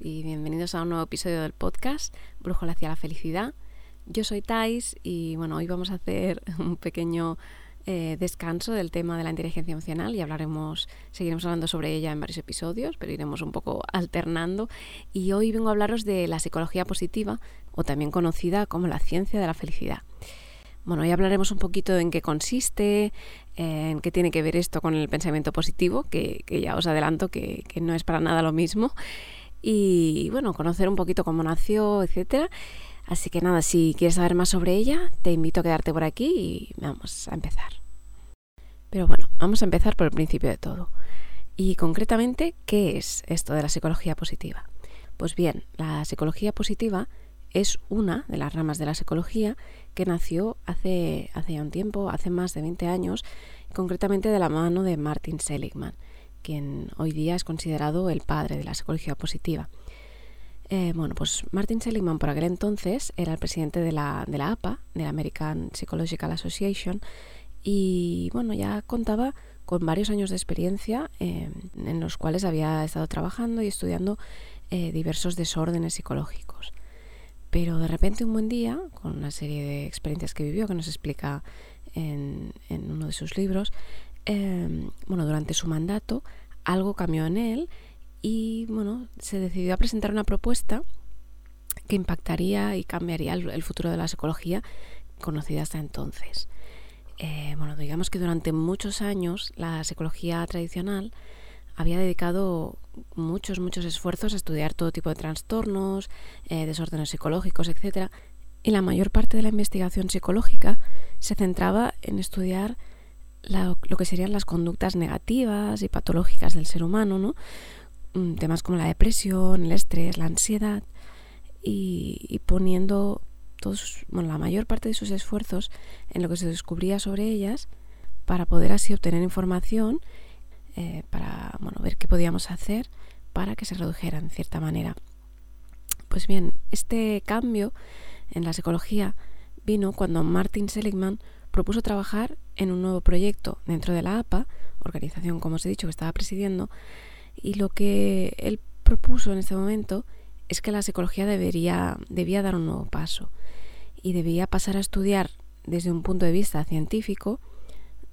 y bienvenidos a un nuevo episodio del podcast Brújula hacia la felicidad. Yo soy Thais y bueno, hoy vamos a hacer un pequeño eh, descanso del tema de la inteligencia emocional y hablaremos, seguiremos hablando sobre ella en varios episodios, pero iremos un poco alternando. Y hoy vengo a hablaros de la psicología positiva, o también conocida como la ciencia de la felicidad. Bueno, hoy hablaremos un poquito en qué consiste, en qué tiene que ver esto con el pensamiento positivo, que, ya os adelanto que, no es para nada lo mismo. Y bueno, conocer un poquito cómo nació, etcétera. Así que nada, si quieres saber más sobre ella, te invito a quedarte por aquí y vamos a empezar. Pero bueno, vamos a empezar por el principio de todo. Y concretamente, ¿qué es esto de la psicología positiva? Pues bien, la psicología positiva es una de las ramas de la psicología que nació hace, hace ya un tiempo, hace más de 20 años, concretamente de la mano de Martin Seligman, quien hoy día es considerado el padre de la psicología positiva. Eh, bueno, pues Martin Seligman por aquel entonces era el presidente de la, APA, de la American Psychological Association, y bueno, ya contaba con varios años de experiencia eh, en los cuales había estado trabajando y estudiando eh, diversos desórdenes psicológicos. Pero de repente un buen día, con una serie de experiencias que vivió, que nos explica en uno de sus libros, bueno, durante su mandato algo cambió en él y bueno, se decidió a presentar una propuesta que impactaría y cambiaría el, futuro de la psicología conocida hasta entonces. Eh, bueno, digamos que durante muchos años la psicología tradicional había dedicado muchos, muchos esfuerzos a estudiar todo tipo de trastornos, eh, desórdenes psicológicos, etc. Y la mayor parte de la investigación psicológica se centraba en estudiar lo que serían las conductas negativas y patológicas del ser humano, ¿no? Mm, temas como la depresión, el estrés, la ansiedad y, poniendo todos, bueno, la mayor parte de sus esfuerzos en lo que se descubría sobre ellas para poder así obtener información eh, para bueno, ver qué podíamos hacer para que se redujeran de cierta manera. Pues bien, este cambio en la psicología vino cuando Martin Seligman propuso trabajar en un nuevo proyecto dentro de la APA, organización como os he dicho que estaba presidiendo, y lo que él propuso en este momento es que la psicología debería, debía dar un nuevo paso y debía pasar a estudiar desde un punto de vista científico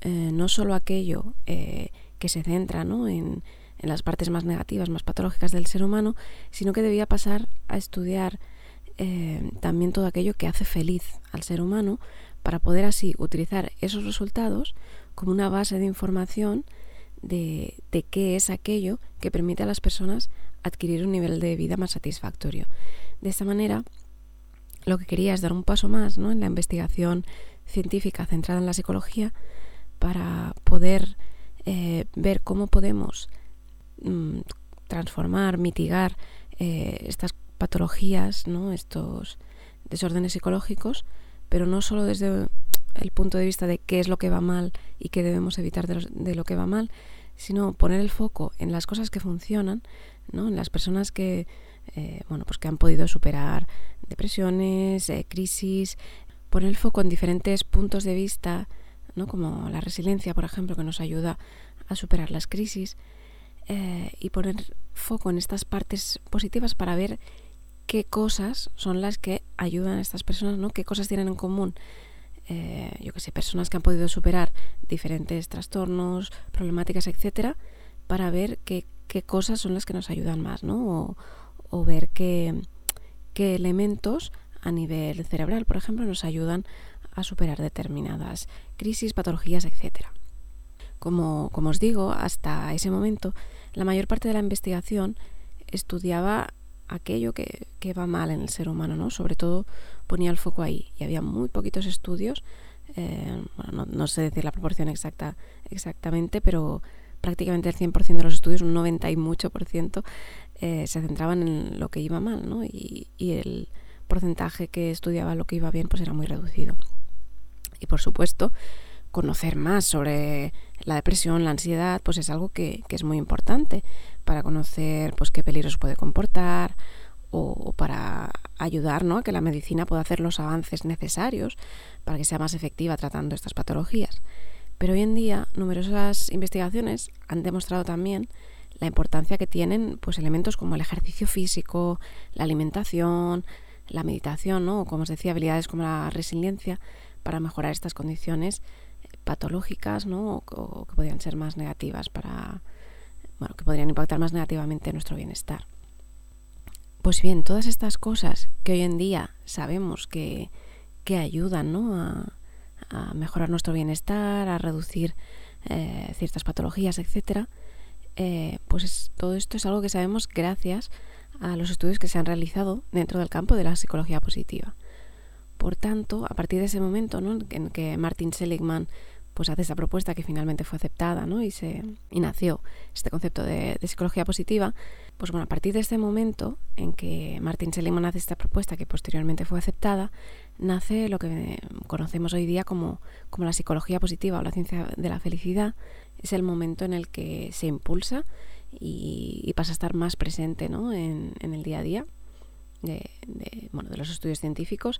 eh, no solo aquello eh, que se centra en, las partes más negativas, más patológicas del ser humano, sino que debía pasar a estudiar eh, también todo aquello que hace feliz al ser humano para poder así utilizar esos resultados como una base de información de, qué es aquello que permite a las personas adquirir un nivel de vida más satisfactorio. De esta manera, lo que quería es dar un paso más ¿no? en la investigación científica centrada en la psicología para poder eh, ver cómo podemos mm, transformar, mitigar eh, estas patologías, ¿no? estos desórdenes psicológicos, pero no solo desde el punto de vista de qué es lo que va mal y qué debemos evitar de, lo que va mal, sino poner el foco en las cosas que funcionan, ¿no? en las personas que, eh, bueno, pues que han podido superar depresiones, eh, crisis, poner el foco en diferentes puntos de vista, ¿no? como la resiliencia, por ejemplo, que nos ayuda a superar las crisis, eh, y poner foco en estas partes positivas para ver qué cosas son las que ayudan a estas personas, ¿no? qué cosas tienen en común eh, yo que sé, personas que han podido superar diferentes trastornos, problemáticas, etcétera, para ver qué, qué, cosas son las que nos ayudan más, ¿no? O, ver qué, qué elementos a nivel cerebral, por ejemplo, nos ayudan a superar determinadas crisis, patologías, etcétera. Como, como os digo, hasta ese momento, la mayor parte de la investigación estudiaba aquello que, que, va mal en el ser humano, ¿no? Sobre todo ponía el foco ahí y había muy poquitos estudios, eh, bueno, no, sé decir la proporción exacta exactamente, pero prácticamente el 100% de los estudios, un 90 y mucho por ciento, eh, se centraban en lo que iba mal, ¿no? Y, y el porcentaje que estudiaba lo que iba bien pues era muy reducido. Y por supuesto, conocer más sobre la depresión, la ansiedad, pues es algo que, es muy importante para conocer pues qué peligros puede comportar o, para ayudar ¿no? a que la medicina pueda hacer los avances necesarios para que sea más efectiva tratando estas patologías. Pero hoy en día numerosas investigaciones han demostrado también la importancia que tienen pues, elementos como el ejercicio físico, la alimentación, la meditación, ¿no? o como os decía, habilidades como la resiliencia para mejorar estas condiciones patológicas ¿no? o, que podrían ser más negativas para, bueno, que podrían impactar más negativamente en nuestro bienestar. Pues bien, todas estas cosas que hoy en día sabemos que, que ayudan ¿no? a, mejorar nuestro bienestar, a reducir eh, ciertas patologías, etcétera, eh, pues todo esto es algo que sabemos gracias a los estudios que se han realizado dentro del campo de la psicología positiva. Por tanto, a partir de ese momento ¿no? en que Martin Seligman pues hace esa propuesta que finalmente fue aceptada ¿no? y, se, y nació este concepto de, psicología positiva, pues bueno, a partir de este momento en que Martin Seligman hace esta propuesta que posteriormente fue aceptada, nace lo que conocemos hoy día como, como la psicología positiva o la ciencia de la felicidad. Es el momento en el que se impulsa y, pasa a estar más presente ¿no? en, en el día a día de, de, bueno, de los estudios científicos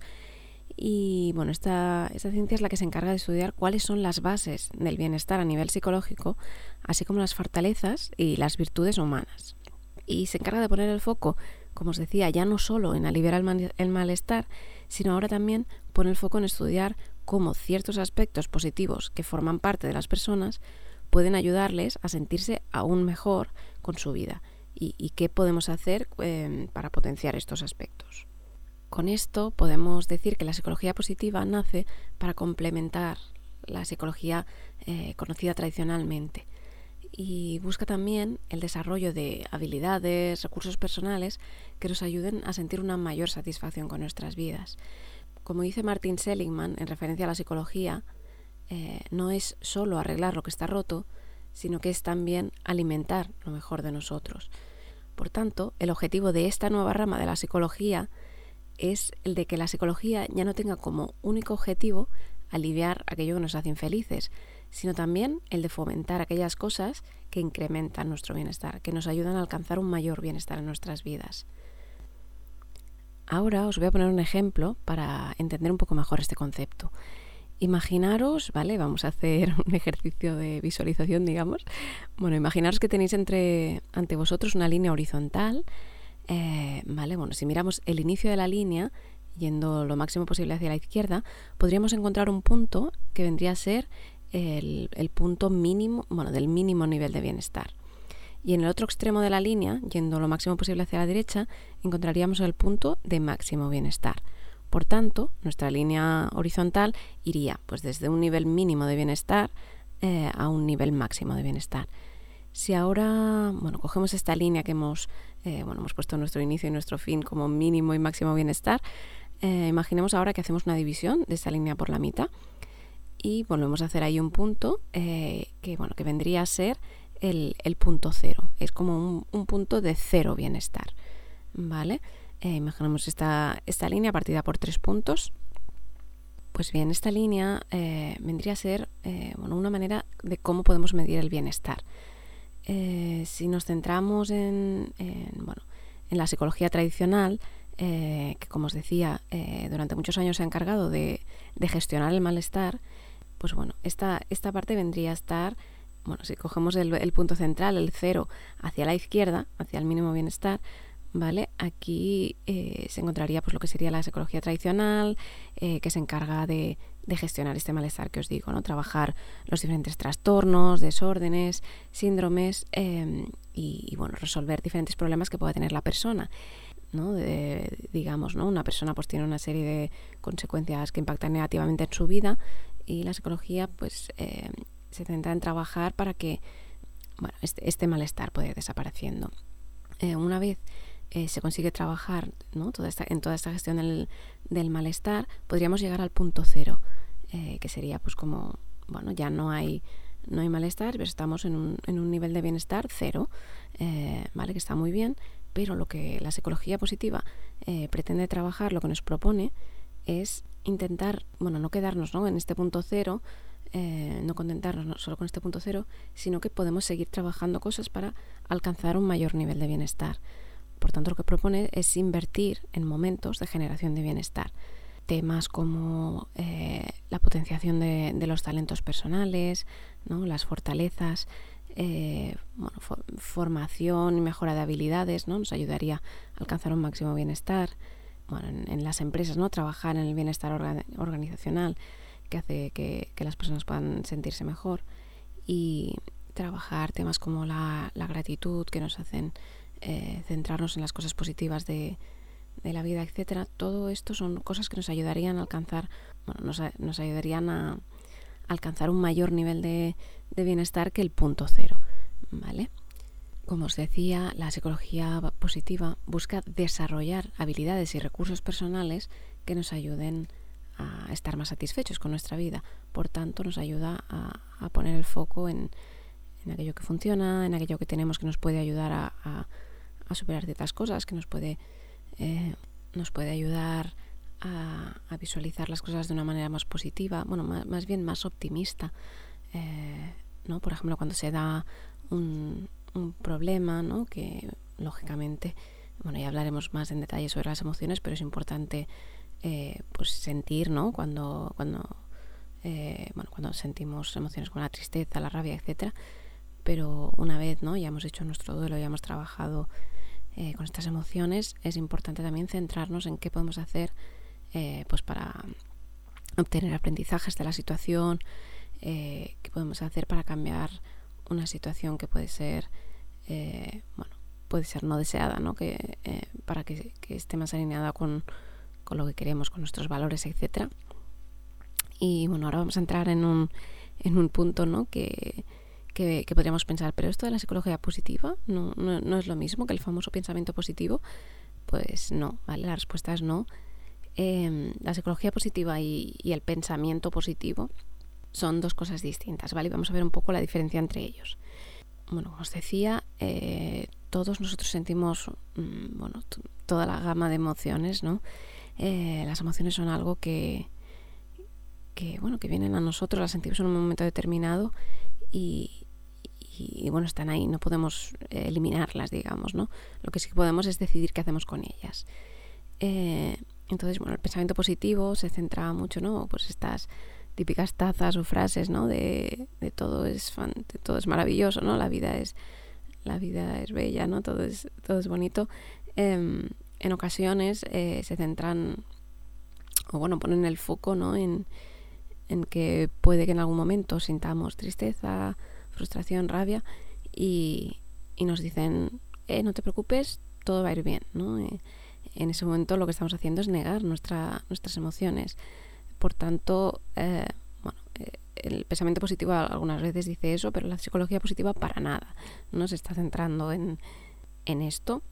y bueno, esta, esta ciencia es la que se encarga de estudiar cuáles son las bases del bienestar a nivel psicológico, así como las fortalezas y las virtudes humanas. Y se encarga de poner el foco, como os decía, ya no solo en aliviar el, malestar, sino ahora también pone el foco en estudiar cómo ciertos aspectos positivos que forman parte de las personas pueden ayudarles a sentirse aún mejor con su vida y, qué podemos hacer eh, para potenciar estos aspectos. Con esto podemos decir que la psicología positiva nace para complementar la psicología eh, conocida tradicionalmente y busca también el desarrollo de habilidades, recursos personales que nos ayuden a sentir una mayor satisfacción con nuestras vidas. Como dice Martin Seligman en referencia a la psicología, eh, no es solo arreglar lo que está roto, sino que es también alimentar lo mejor de nosotros. Por tanto, el objetivo de esta nueva rama de la psicología es el de que la psicología ya no tenga como único objetivo aliviar aquello que nos hace infelices, sino también el de fomentar aquellas cosas que incrementan nuestro bienestar, que nos ayudan a alcanzar un mayor bienestar en nuestras vidas. Ahora os voy a poner un ejemplo para entender un poco mejor este concepto. Imaginaros, ¿vale? Vamos a hacer un ejercicio de visualización, digamos. Bueno, imaginaros que tenéis entre ante vosotros una línea horizontal eh, vale, bueno, si miramos el inicio de la línea, yendo lo máximo posible hacia la izquierda, podríamos encontrar un punto que vendría a ser el, punto mínimo, bueno, del mínimo nivel de bienestar. Y en el otro extremo de la línea, yendo lo máximo posible hacia la derecha, encontraríamos el punto de máximo bienestar. Por tanto, nuestra línea horizontal iría pues desde un nivel mínimo de bienestar eh, a un nivel máximo de bienestar. Si ahora, bueno, cogemos esta línea que hemos, eh, bueno, hemos puesto nuestro inicio y nuestro fin como mínimo y máximo bienestar, eh, imaginemos ahora que hacemos una división de esta línea por la mitad y volvemos a hacer ahí un punto eh, que, bueno, que vendría a ser el, punto cero. Es como un, punto de cero bienestar, ¿vale? imaginemos esta, esta línea partida por tres puntos. Pues bien, esta línea vendría a ser bueno, una manera de cómo podemos medir el bienestar. Eh, si nos centramos en, bueno, en la psicología tradicional, eh, que como os decía, eh, durante muchos años se ha encargado de, gestionar el malestar, pues bueno, esta, esta parte vendría a estar, bueno, si cogemos el, punto central, el cero, hacia la izquierda, hacia el mínimo bienestar, ¿vale? Aquí se encontraría pues lo que sería la psicología tradicional, que se encarga de, de gestionar este malestar que os digo, ¿no? Trabajar los diferentes trastornos, desórdenes, síndromes em, y, bueno, resolver diferentes problemas que pueda tener la persona. ¿no? digamos, ¿no? Una persona pues tiene una serie de consecuencias que impactan negativamente en su vida y la psicología pues em, se centra en trabajar para que este, este malestar pueda desapareciendo. Eh, una vez eh, se consigue trabajar ¿no? toda esta, en toda esta gestión del, del malestar, podríamos llegar al punto cero, eh, que sería pues como, bueno, ya no hay, no hay malestar, pero estamos en un, en un nivel de bienestar cero, eh, ¿vale? Que está muy bien, pero lo que la psicología positiva eh, pretende trabajar, lo que nos propone, es intentar, bueno, no quedarnos ¿no? en este punto cero, no contentarnos solo con este punto cero, sino que podemos seguir trabajando cosas para alcanzar un mayor nivel de bienestar. Por tanto, lo que propone es invertir en momentos de generación de bienestar. Temas como eh, la potenciación de, los talentos personales, ¿no? las fortalezas, eh, formación y mejora de habilidades, ¿no? nos ayudaría a alcanzar un máximo bienestar. Bueno, en, las empresas, ¿no? trabajar en el bienestar organizacional, que hace que, las personas puedan sentirse mejor. Y trabajar temas como la, la gratitud, que nos hacen eh, centrarnos en las cosas positivas de, la vida, etcétera, todo esto son cosas que nos ayudarían a alcanzar, bueno, nos, ayudarían a alcanzar un mayor nivel de, bienestar que el punto cero, ¿vale? Como os decía, la psicología positiva busca desarrollar habilidades y recursos personales que nos ayuden a estar más satisfechos con nuestra vida. Por tanto, nos ayuda a, poner el foco en, aquello que funciona, en aquello que tenemos que nos puede ayudar a, superar ciertas cosas, que nos puede, eh, nos puede ayudar a, visualizar las cosas de una manera más positiva, bueno, más, bien más optimista. Eh, ¿no? Por ejemplo, cuando se da un, un problema, ¿no? que lógicamente, bueno, ya hablaremos más en detalle sobre las emociones, pero es importante eh, pues sentir, ¿no? Cuando, cuando, bueno, cuando sentimos emociones como la tristeza, la rabia, etcétera. Pero una vez, ¿no? Ya hemos hecho nuestro duelo, ya hemos trabajado eh, con estas emociones, es importante también centrarnos en qué podemos hacer eh, pues para obtener aprendizajes de la situación, eh, qué podemos hacer para cambiar una situación que puede ser, bueno, puede ser no deseada, ¿no? Que, para que, esté más alineada con, con, lo que queremos, con nuestros valores, etcétera. Y bueno, ahora vamos a entrar en un, en un punto, ¿no? Que, que, podríamos pensar, pero esto de la psicología positiva no, no, es lo mismo que el famoso pensamiento positivo. Pues no, ¿vale? La respuesta es no. Em, la psicología positiva y, el pensamiento positivo son dos cosas distintas, ¿vale? Vamos a ver un poco la diferencia entre ellos. Bueno, como os decía, eh, todos nosotros sentimos, mm, bueno, toda la gama de emociones, ¿no? Eh, las emociones son algo que, que, bueno, que vienen a nosotros, las sentimos en un momento determinado y, y, bueno, están ahí, no podemos eh, eliminarlas, digamos, ¿no? Lo que sí podemos es decidir qué hacemos con ellas. Eh, entonces, bueno, el pensamiento positivo se centra mucho, ¿no? Pues estas típicas tazas o frases, ¿no? De, todo es todo es maravilloso, ¿no? La vida es la vida es bella, ¿no? Todo es todo es bonito. Em, en ocasiones eh, se centran o bueno ponen el foco, ¿no? En, en que puede que en algún momento sintamos tristeza, frustración, rabia y, nos dicen, eh, no te preocupes, todo va a ir bien, ¿no? Eh, en ese momento lo que estamos haciendo es negar nuestra, nuestras emociones. Por tanto, eh, el pensamiento positivo algunas veces dice eso, pero la psicología positiva para nada. No se está centrando en, en esto.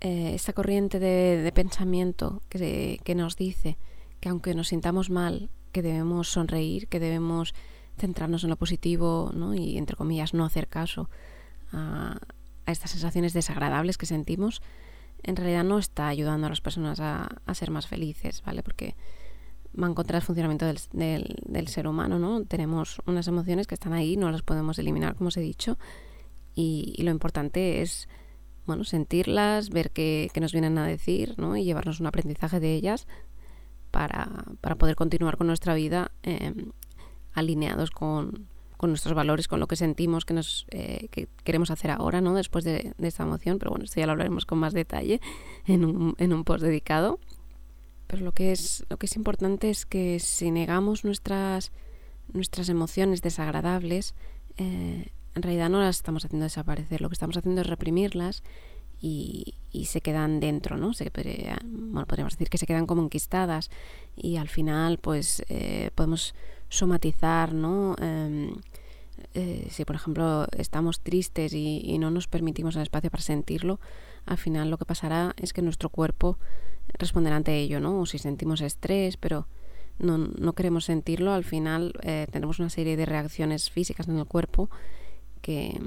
esta corriente de, pensamiento que, que nos dice que aunque nos sintamos mal, que debemos sonreír, que debemos centrarnos en lo positivo ¿no? y, entre comillas, no hacer caso a, estas sensaciones desagradables que sentimos, en realidad no está ayudando a las personas a, ser más felices, ¿vale? Porque van contra el funcionamiento del, del, ser humano, ¿no? Tenemos unas emociones que están ahí, no las podemos eliminar, como os he dicho, y, lo importante es, bueno, sentirlas, ver qué, nos vienen a decir, ¿no? Y llevarnos un aprendizaje de ellas para, para poder continuar con nuestra vida eh, alineados con, nuestros valores, con lo que sentimos que nos eh, que queremos hacer ahora, ¿no? Después de, esta emoción, pero bueno, esto ya lo hablaremos con más detalle en un, en un post dedicado. Pero lo que es lo que es importante es que si negamos nuestras nuestras emociones desagradables, eh, en realidad no las estamos haciendo desaparecer, lo que estamos haciendo es reprimirlas y, se quedan dentro, ¿no? Se, bueno, podríamos decir que se quedan como enquistadas y al final pues eh, podemos somatizar, ¿no? Em, eh, si por ejemplo estamos tristes y, no nos permitimos el espacio para sentirlo, al final lo que pasará es que nuestro cuerpo responderá ante ello, ¿no? O si sentimos estrés, pero no, no queremos sentirlo, al final eh, tenemos una serie de reacciones físicas en el cuerpo que,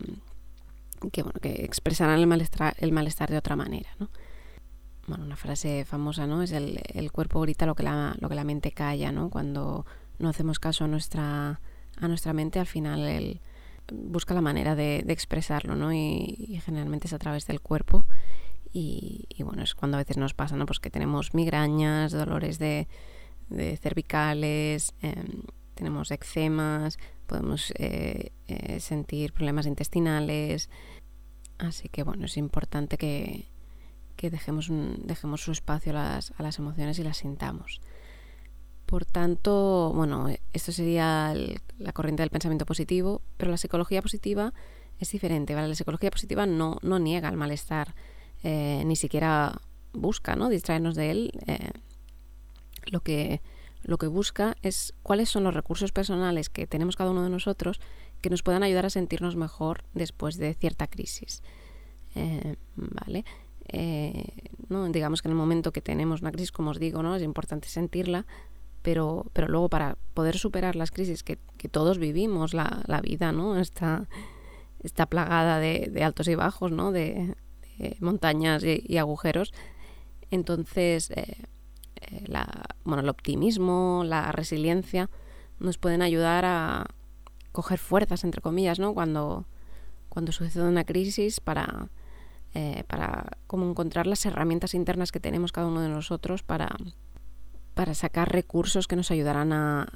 que, bueno, que expresarán el malestar, el malestar de otra manera, ¿no? Bueno, una frase famosa, ¿no? Es el, el cuerpo grita lo que la, lo que la mente calla, ¿no? Cuando no hacemos caso a nuestra, a nuestra mente, al final él busca la manera de, expresarlo, ¿no? Y, generalmente es a través del cuerpo. Y, bueno, es cuando a veces nos pasa, ¿no? Pues que tenemos migrañas, dolores de, cervicales, em, tenemos eczemas, podemos eh, eh, sentir problemas intestinales. Así que bueno, es importante que, dejemos, dejemos su espacio a las, a las emociones y las sintamos. Por tanto, bueno, esto sería la corriente del pensamiento positivo, pero la psicología positiva es diferente, ¿vale? La psicología positiva no, no niega el malestar, eh, ni siquiera busca, ¿no? Distraernos de él. Eh, lo que lo que busca es cuáles son los recursos personales que tenemos cada uno de nosotros que nos puedan ayudar a sentirnos mejor después de cierta crisis. Eh, ¿Vale? ¿no? Digamos que en el momento que tenemos una crisis, como os digo, ¿no? es importante sentirla, pero, pero luego para poder superar las crisis que, todos vivimos, la, vida ¿no? está, está plagada de, altos y bajos, ¿no? de, montañas y, agujeros. Entonces, eh, eh, la, bueno, el optimismo, la resiliencia nos pueden ayudar a coger fuerzas, entre comillas, ¿no? cuando, cuando sucede una crisis para, eh, para como encontrar las herramientas internas que tenemos cada uno de nosotros para para sacar recursos que nos ayudarán a,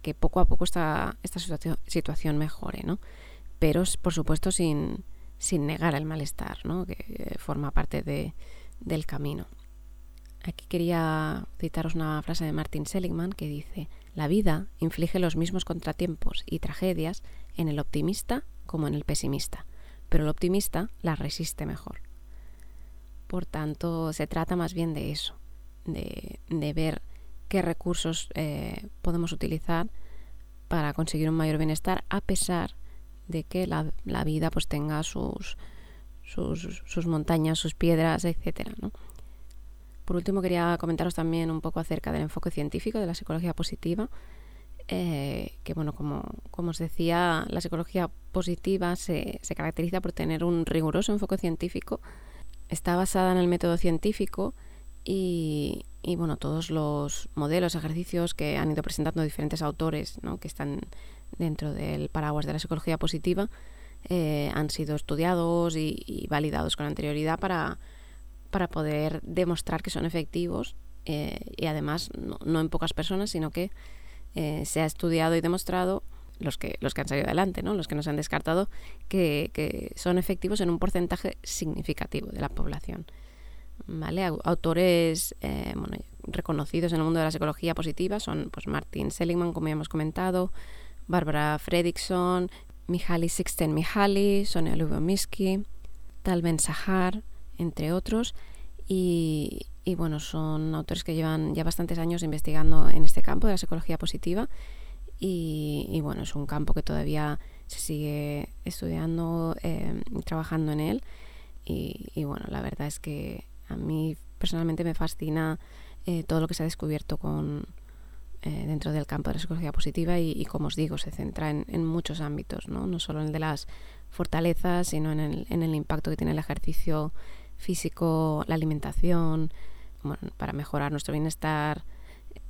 que poco a poco esta, esta situación, mejore, ¿no? Pero, por supuesto, sin, sin negar el malestar, ¿no? Que forma parte de, del camino. Aquí quería citaros una frase de Martin Seligman que dice, la vida inflige los mismos contratiempos y tragedias en el optimista como en el pesimista, pero el optimista las resiste mejor. Por tanto, se trata más bien de eso, de, de ver qué recursos eh, podemos utilizar para conseguir un mayor bienestar a pesar de que la, vida pues tenga sus, sus, montañas, sus piedras, etcétera, Por último quería comentaros también un poco acerca del enfoque científico de la psicología positiva. Eh, que bueno, como, como, os decía, la psicología positiva se, se caracteriza por tener un riguroso enfoque científico. Está basada en el método científico y, bueno, todos los modelos, ejercicios que han ido presentando diferentes autores ¿no? que están dentro del paraguas de la psicología positiva eh, han sido estudiados y, validados con anterioridad para, para poder demostrar que son efectivos eh, y además no, en pocas personas, sino que eh, se ha estudiado y demostrado los que, los que han salido adelante, ¿no? los que nos han descartado, que, que son efectivos en un porcentaje significativo de la población. ¿Vale? Autores eh, reconocidos en el mundo de la psicología positiva son pues, Martin Seligman, como ya hemos comentado, Barbara Fredrickson, Mihaly Csikszentmihalyi, Sonia Lubomirsky, Tal Ben Sahar, entre otros. Y, bueno, son autores que llevan ya bastantes años investigando en este campo de la psicología positiva. Y, bueno, es un campo que todavía se sigue estudiando eh, y trabajando en él. y, bueno, la verdad es que a mí personalmente me fascina eh, todo lo que se ha descubierto con, eh, dentro del campo de la psicología positiva y, como os digo, se centra en, muchos ámbitos, ¿no? no solo en el de las fortalezas, sino en el, en el impacto que tiene el ejercicio físico, la alimentación, para mejorar nuestro bienestar,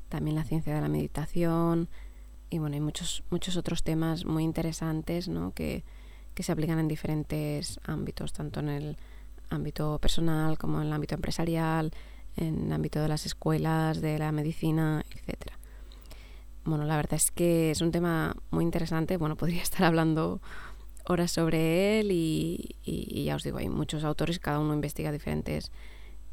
también la ciencia de la meditación y bueno, hay muchos, muchos otros temas muy interesantes ¿no? que, que se aplican en diferentes ámbitos, tanto en el ámbito personal como en el ámbito empresarial, en el ámbito de las escuelas, de la medicina, etcétera. Bueno, la verdad es que es un tema muy interesante. Bueno, podría estar hablando horas sobre él y, ya os digo, hay muchos autores, cada uno investiga diferentes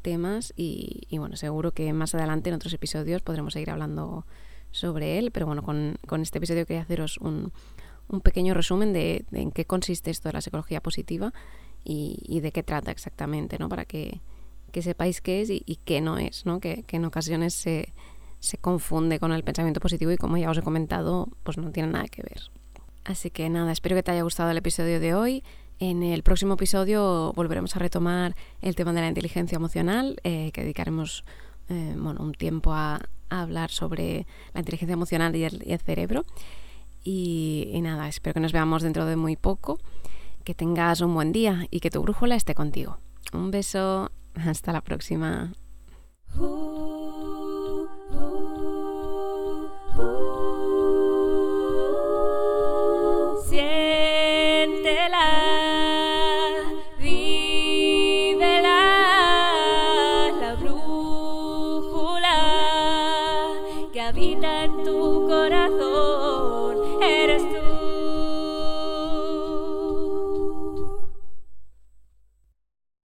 temas y, bueno, seguro que más adelante en otros episodios podremos seguir hablando sobre él, pero bueno, con, este episodio quería haceros un, un pequeño resumen de, de, en qué consiste esto de la psicología positiva y, de qué trata exactamente, ¿no? Para que, sepáis qué es y, qué no es, ¿no? Que, en ocasiones se, se confunde con el pensamiento positivo y como ya os he comentado, pues no tiene nada que ver. Así que nada, espero que te haya gustado el episodio de hoy. En el próximo episodio volveremos a retomar el tema de la inteligencia emocional, eh, que dedicaremos eh, bueno, un tiempo a, hablar sobre la inteligencia emocional y el, cerebro. y, nada, espero que nos veamos dentro de muy poco que tengas un buen día y que tu brújula esté contigo. Un beso, hasta la próxima.